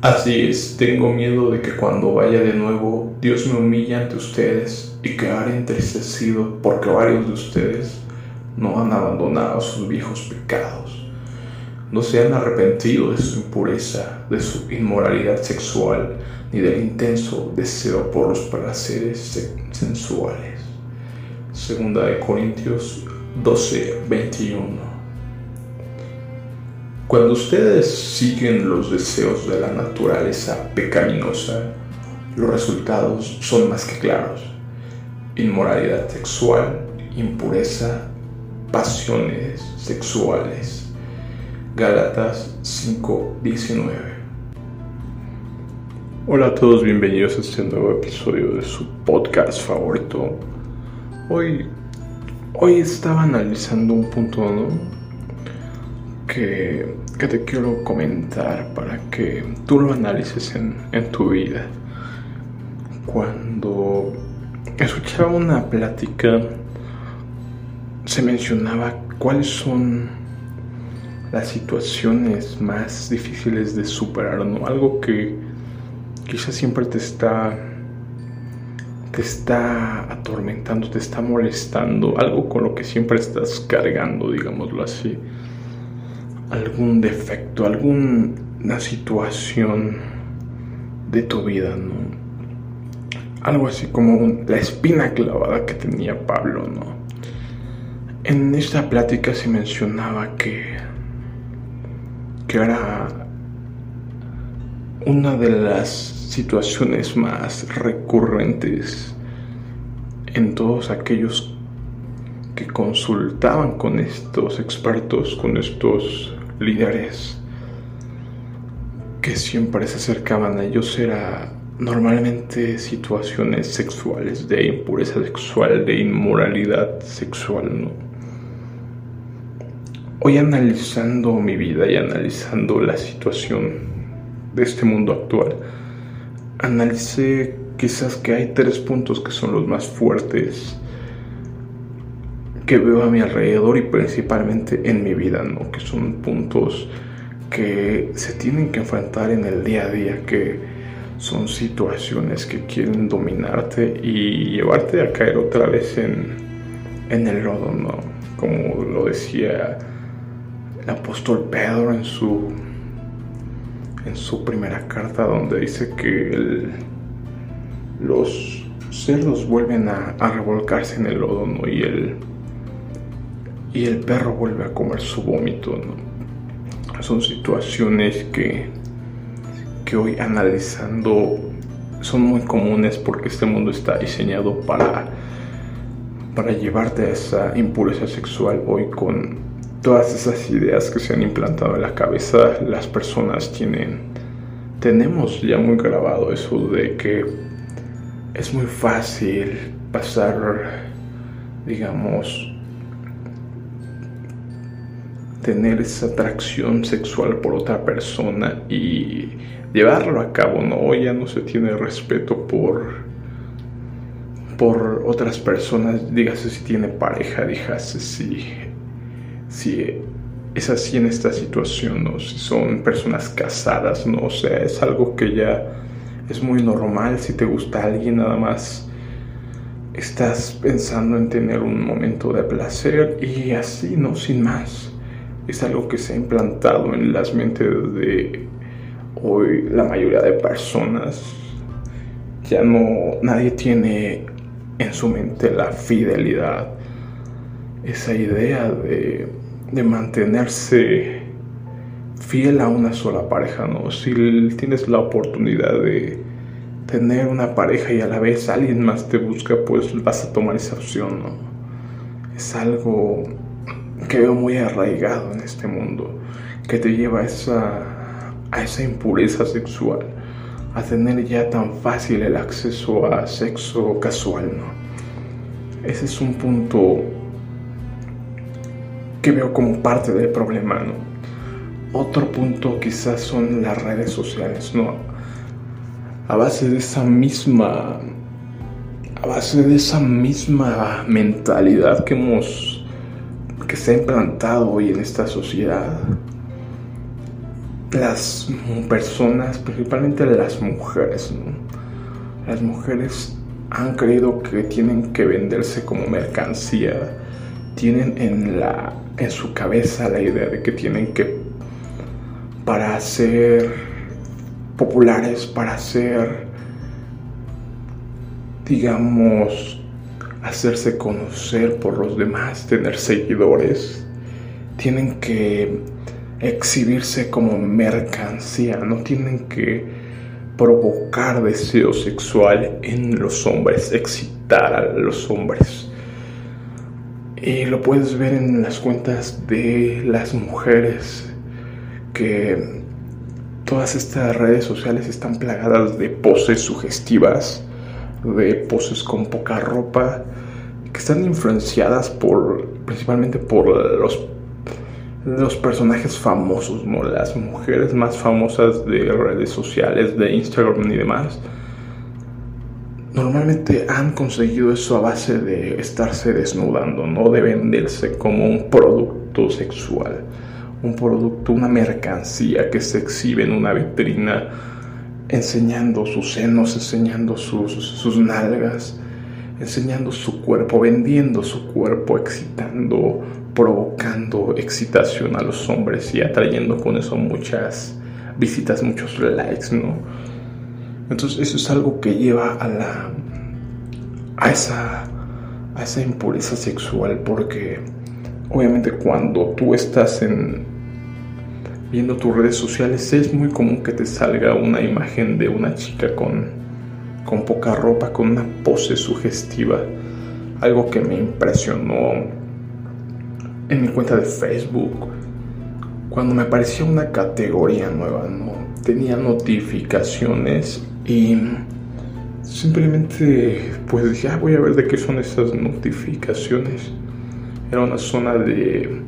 Así es, tengo miedo de que cuando vaya de nuevo Dios me humille ante ustedes y quedare entristecido porque varios de ustedes no han abandonado sus viejos pecados, no se han arrepentido de su impureza, de su inmoralidad sexual, ni del intenso deseo por los placeres sensuales. Segunda de Corintios 12, 21. Cuando ustedes siguen los deseos de la naturaleza pecaminosa, los resultados son más que claros. Inmoralidad sexual, impureza, pasiones sexuales. Gálatas 5:19 Hola a todos, bienvenidos a este nuevo episodio de su podcast favorito. Hoy, hoy estaba analizando un punto, ¿no? Que, te quiero comentar para que tú lo analices en, en tu vida. Cuando escuchaba una plática, se mencionaba cuáles son las situaciones más difíciles de superar, ¿no? Algo que quizás siempre te está te está atormentando, te está molestando, algo con lo que siempre estás cargando, digámoslo así algún defecto, alguna situación de tu vida, ¿no? Algo así como la espina clavada que tenía Pablo, ¿no? En esta plática se mencionaba que, que era una de las situaciones más recurrentes en todos aquellos que consultaban con estos expertos, con estos líderes que siempre se acercaban a ellos era normalmente situaciones sexuales, de impureza sexual, de inmoralidad sexual, ¿no? Hoy analizando mi vida y analizando la situación de este mundo actual, analicé quizás que hay tres puntos que son los más fuertes que veo a mi alrededor y principalmente en mi vida, ¿no? Que son puntos que se tienen que enfrentar en el día a día, que son situaciones que quieren dominarte y llevarte a caer otra vez en, en el lodo, ¿no? Como lo decía el apóstol Pedro en su, en su primera carta, donde dice que los cerdos vuelven a, revolcarse en el lodo, ¿no? Y el y el perro vuelve a comer su vómito. Son situaciones que, que hoy analizando son muy comunes porque este mundo está diseñado para, para llevarte a esa impureza sexual hoy con todas esas ideas que se han implantado en la cabeza. Las personas tienen, tenemos ya muy grabado eso de que es muy fácil pasar, digamos, tener esa atracción sexual por otra persona y llevarlo a cabo, ¿no? Ya no se tiene respeto por por otras personas, dígase si tiene pareja, dígase si, si es así en esta situación, ¿no? Si son personas casadas, ¿no? O sea, es algo que ya es muy normal, si te gusta alguien nada más estás pensando en tener un momento de placer y así, ¿no? Sin más es algo que se ha implantado en las mentes de hoy la mayoría de personas. Ya no, nadie tiene en su mente la fidelidad, esa idea de, de mantenerse fiel a una sola pareja, ¿no? Si tienes la oportunidad de tener una pareja y a la vez alguien más te busca, pues vas a tomar esa opción, ¿no? Es algo que veo muy arraigado en este mundo, que te lleva a esa, a esa impureza sexual, a tener ya tan fácil el acceso a sexo casual, ¿no? Ese es un punto que veo como parte del problema, ¿no? Otro punto quizás son las redes sociales, ¿no? A base de esa misma a base de esa misma mentalidad que hemos que se ha implantado hoy en esta sociedad, las personas, principalmente las mujeres, las mujeres han creído que tienen que venderse como mercancía, tienen en, la, en su cabeza la idea de que tienen que, para ser populares, para ser, digamos, hacerse conocer por los demás, tener seguidores, tienen que exhibirse como mercancía, no tienen que provocar deseo sexual en los hombres, excitar a los hombres. Y lo puedes ver en las cuentas de las mujeres que todas estas redes sociales están plagadas de poses sugestivas, de poses con poca ropa, que están influenciadas por principalmente por los los personajes famosos. Las mujeres más famosas de redes sociales, de Instagram y demás, normalmente han conseguido eso a base de estarse desnudando, ¿no? De venderse como un producto sexual, un producto, una mercancía que se exhibe en una vitrina, enseñando sus senos, enseñando sus, sus nalgas, enseñando su cuerpo, vendiendo su cuerpo, excitando provocando excitación a los hombres y atrayendo con eso muchas visitas, muchos likes, ¿no? Entonces eso es algo que lleva a la a esa a esa impureza sexual porque obviamente cuando tú estás en viendo tus redes sociales es muy común que te salga una imagen de una chica con con poca ropa, con una pose sugestiva, algo que me impresionó en mi cuenta de Facebook, cuando me apareció una categoría nueva, ¿no? Tenía notificaciones y simplemente pues dije, ah, voy a ver de qué son esas notificaciones. Era una zona de,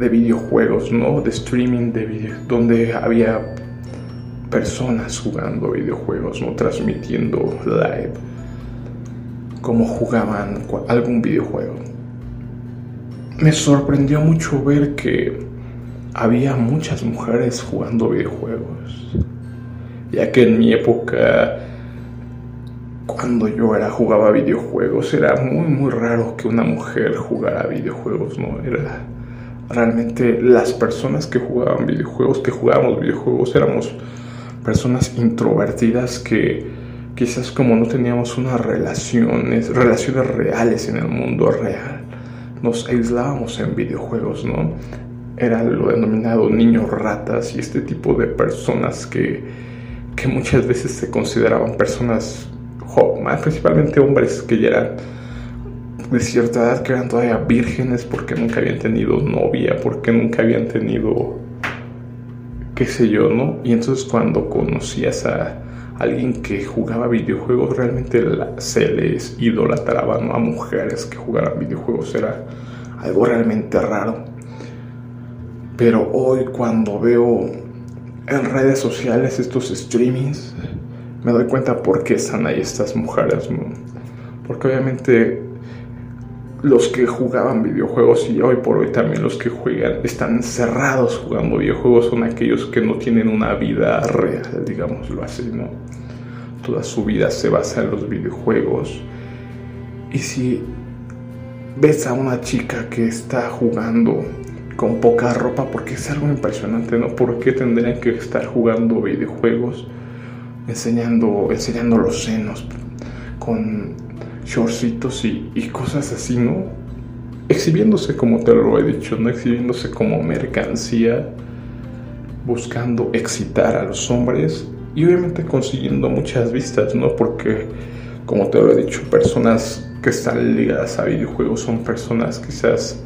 de videojuegos, ¿no? De streaming de videos, donde había personas jugando videojuegos, ¿no? Transmitiendo live cómo jugaban algún videojuego me sorprendió mucho ver que había muchas mujeres jugando videojuegos. Ya que en mi época, cuando yo era jugaba videojuegos, era muy muy raro que una mujer jugara videojuegos, ¿no? Era realmente las personas que jugaban videojuegos, que jugábamos videojuegos, éramos personas introvertidas que quizás como no teníamos unas relaciones, relaciones reales en el mundo real nos aislábamos en videojuegos, ¿no? Era lo denominado niños ratas y este tipo de personas que, que muchas veces se consideraban personas, más principalmente hombres que ya eran de cierta edad, que eran todavía vírgenes porque nunca habían tenido novia, porque nunca habían tenido, qué sé yo, ¿no? Y entonces cuando conocías a alguien que jugaba videojuegos, realmente se les idolatraba a mujeres que jugaran videojuegos, era algo realmente raro. Pero hoy cuando veo en redes sociales estos streamings, me doy cuenta por qué están ahí estas mujeres. Porque obviamente los que jugaban videojuegos y hoy por hoy también los que juegan están encerrados jugando videojuegos son aquellos que no tienen una vida real, digámoslo así, ¿no? Toda su vida se basa en los videojuegos. Y si ves a una chica que está jugando con poca ropa, porque es algo impresionante, ¿no? ¿Por qué tendrían que estar jugando videojuegos, enseñando, enseñando los senos, con shortcitos y, y cosas así, ¿no? Exhibiéndose como te lo he dicho, ¿no? Exhibiéndose como mercancía, buscando excitar a los hombres y obviamente consiguiendo muchas vistas, ¿no? Porque, como te lo he dicho, personas que están ligadas a videojuegos son personas quizás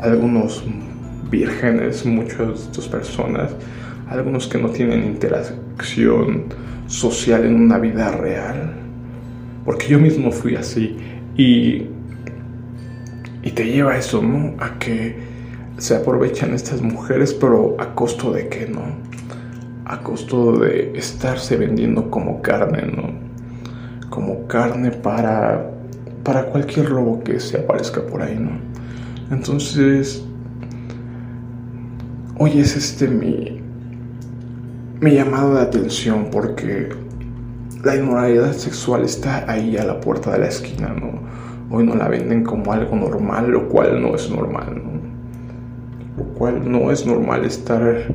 algunos vírgenes, muchas de estas personas, algunos que no tienen interacción social en una vida real porque yo mismo fui así. Y, y te lleva a eso, ¿no? A que se aprovechan estas mujeres, pero a costo de qué, ¿no? A costo de estarse vendiendo como carne, ¿no? Como carne para, para cualquier lobo que se aparezca por ahí, ¿no? Entonces, hoy es este mi, mi llamado de atención porque la inmoralidad sexual está ahí a la puerta de la esquina, ¿no? Hoy no la venden como algo normal, lo cual no es normal, ¿no? Lo cual no es normal estar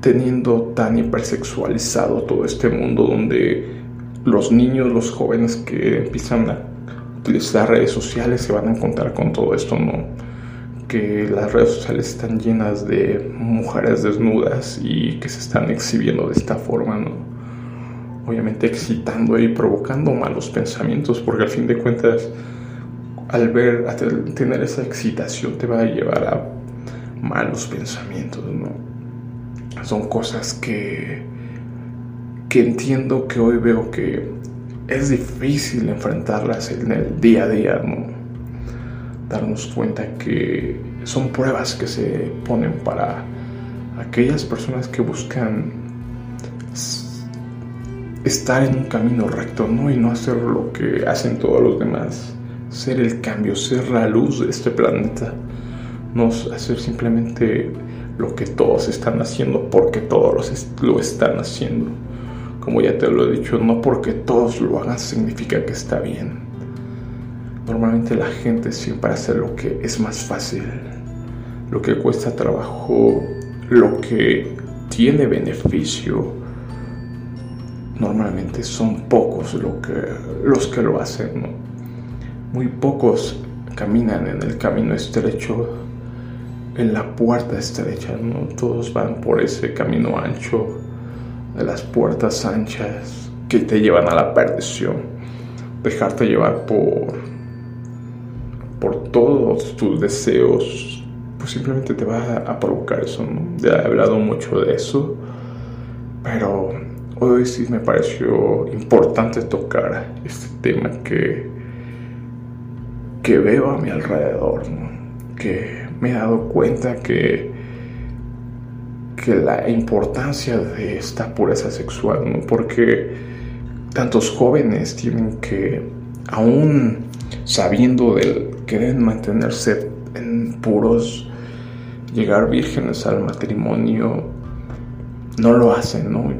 teniendo tan hipersexualizado todo este mundo donde los niños, los jóvenes que empiezan a utilizar redes sociales se van a encontrar con todo esto, ¿no? Que las redes sociales están llenas de mujeres desnudas y que se están exhibiendo de esta forma, ¿no? Obviamente excitando y provocando malos pensamientos, porque al fin de cuentas, al ver, tener esa excitación te va a llevar a malos pensamientos, ¿no? Son cosas que, que entiendo que hoy veo que es difícil enfrentarlas en el día a día, ¿no? Darnos cuenta que son pruebas que se ponen para aquellas personas que buscan estar en un camino recto, ¿no? Y no hacer lo que hacen todos los demás. Ser el cambio, ser la luz de este planeta. No hacer simplemente lo que todos están haciendo porque todos lo están haciendo como ya te lo he dicho, no porque todos lo hagan significa que está bien. Normalmente la gente siempre hace lo que es más fácil, lo que cuesta trabajo, lo que tiene beneficio. Normalmente son pocos que, los que lo hacen. Muy pocos caminan en el camino estrecho, en la puerta estrecha. ¿no? Todos van por ese camino ancho de las puertas anchas que te llevan a la perdición. Dejarte llevar por, por todos tus deseos, pues simplemente te va a provocar eso. Ya he hablado mucho de eso, pero hoy sí me pareció importante tocar este tema que, que veo a mi alrededor, que me he dado cuenta que que la importancia de esta pureza sexual, ¿no? porque tantos jóvenes tienen que, aún sabiendo del querer mantenerse en puros, llegar vírgenes al matrimonio, no lo hacen, ¿no?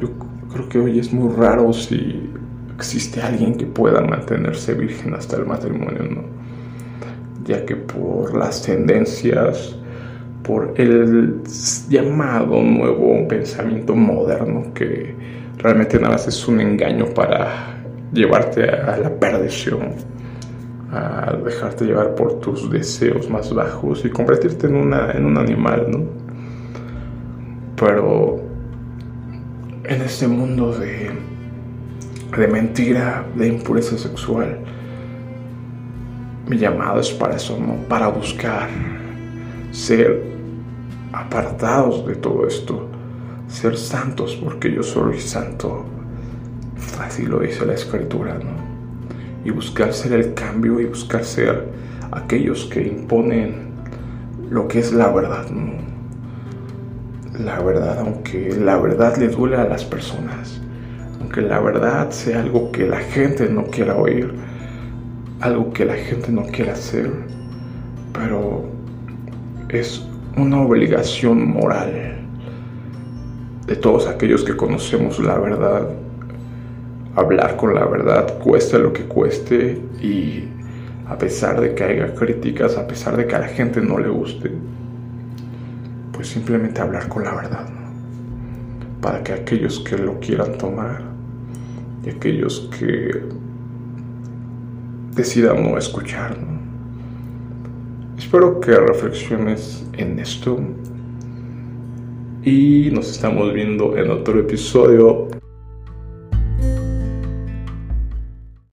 Creo que hoy es muy raro si existe alguien que pueda mantenerse virgen hasta el matrimonio, ¿no? Ya que por las tendencias, por el llamado nuevo pensamiento moderno que realmente nada más es un engaño para llevarte a la perdición, a dejarte llevar por tus deseos más bajos y convertirte en, una, en un animal, ¿no? Pero en este mundo de, de mentira, de impureza sexual, mi llamado es para eso, ¿no? Para buscar ser apartados de todo esto, ser santos porque yo soy santo. Así lo dice la escritura, ¿no? Y buscar ser el cambio y buscar ser aquellos que imponen lo que es la verdad, ¿no? La verdad, aunque la verdad le duele a las personas, aunque la verdad sea algo que la gente no quiera oír, algo que la gente no quiera hacer, pero es una obligación moral de todos aquellos que conocemos la verdad, hablar con la verdad, cueste lo que cueste y a pesar de que haya críticas, a pesar de que a la gente no le guste, pues simplemente hablar con la verdad, para que aquellos que lo quieran tomar y aquellos que decidan no escuchar, Espero que reflexiones en esto. Y nos estamos viendo en otro episodio.